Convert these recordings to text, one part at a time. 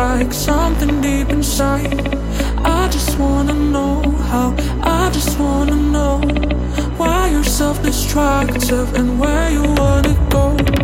like something deep inside. I just wanna know how, I just wanna know why you're self destructive and where you wanna go.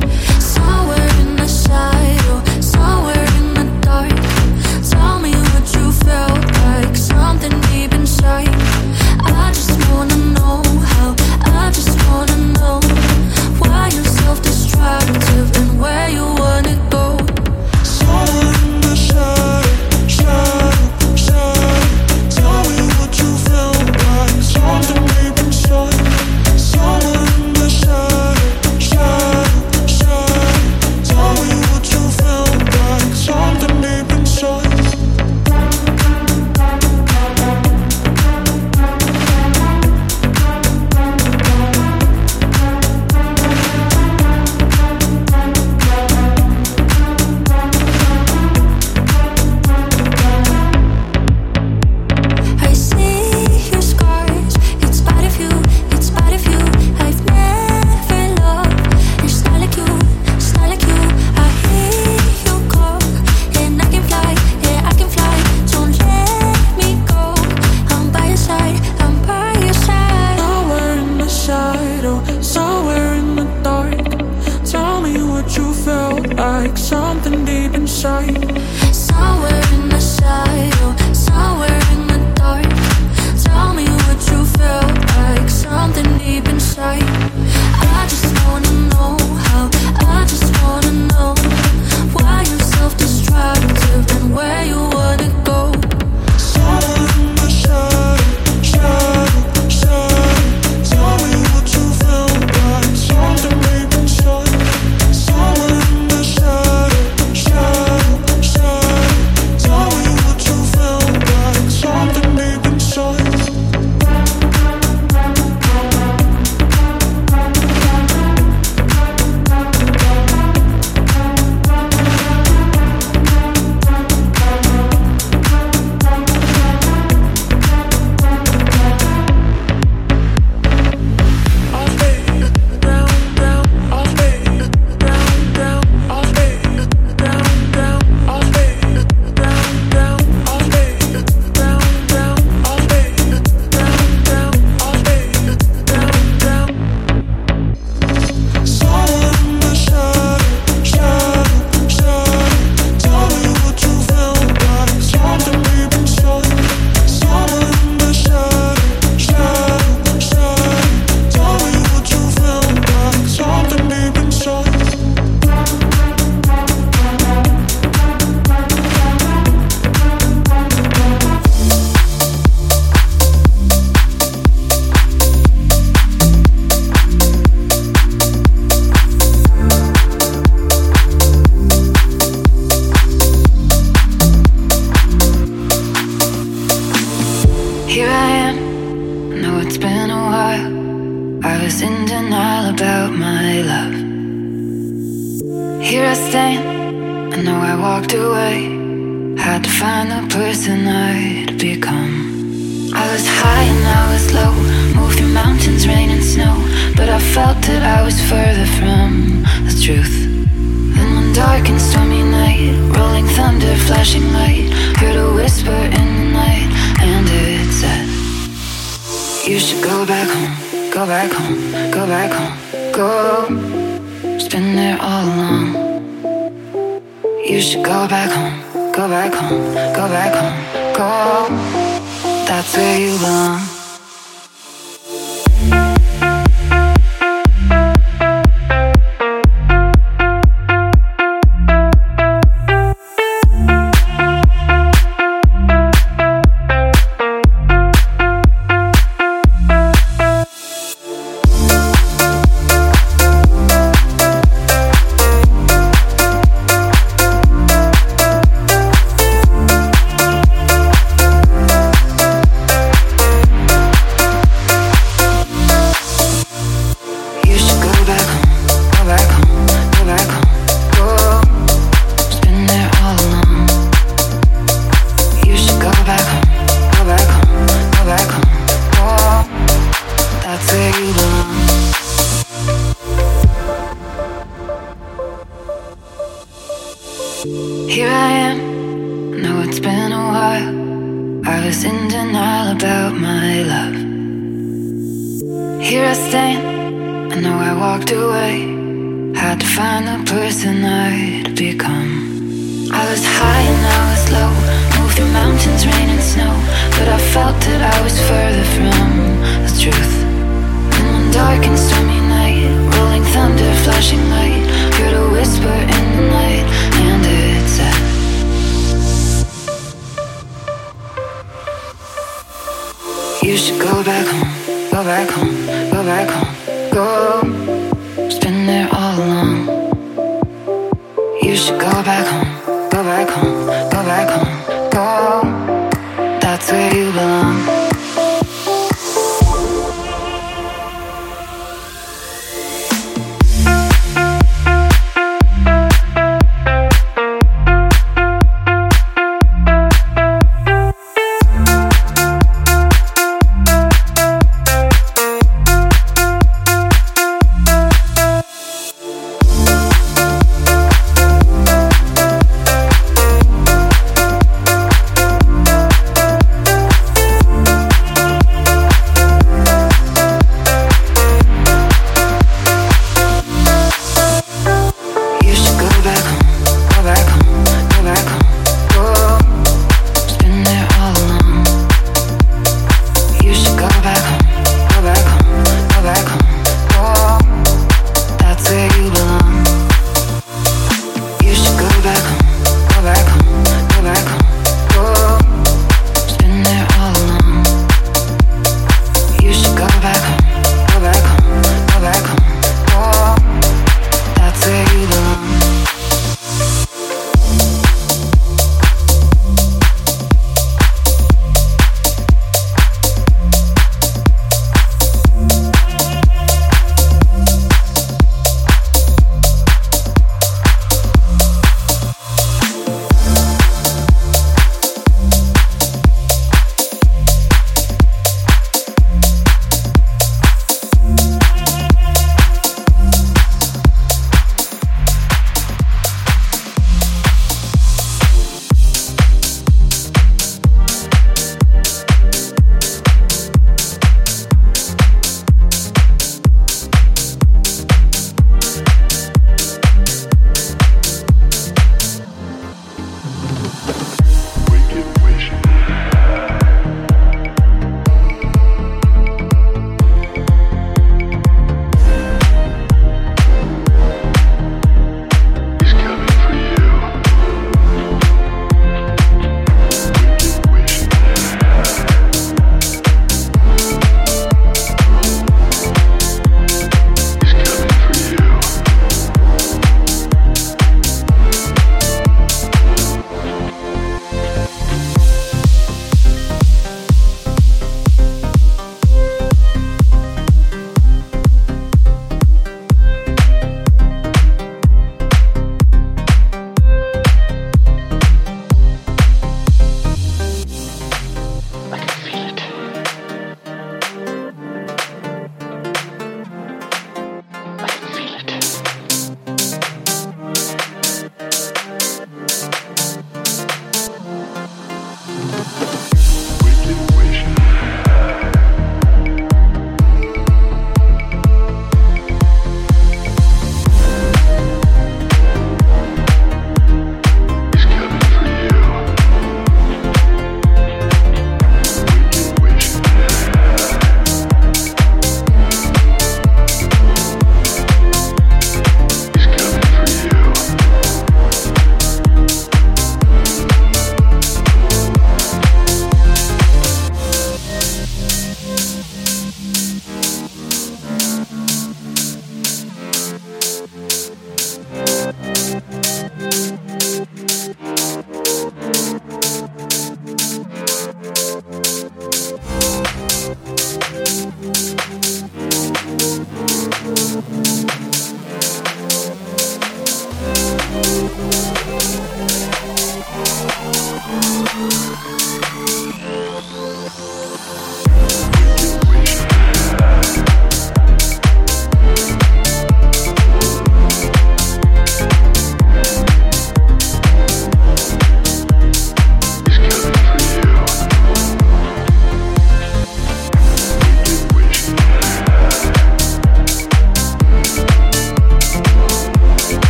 had to find the person I'd become. I was high and I was low, moved through mountains, rain and snow, but I felt that I was further from the truth. Then one dark and stormy night, rolling thunder, flashing light, heard a whisper in the night, and it said, You should go back home, go back home, go back home, go. It's been there all along. You should go back home go back home, go back home, go. That's where you belong.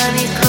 money.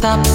stop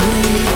away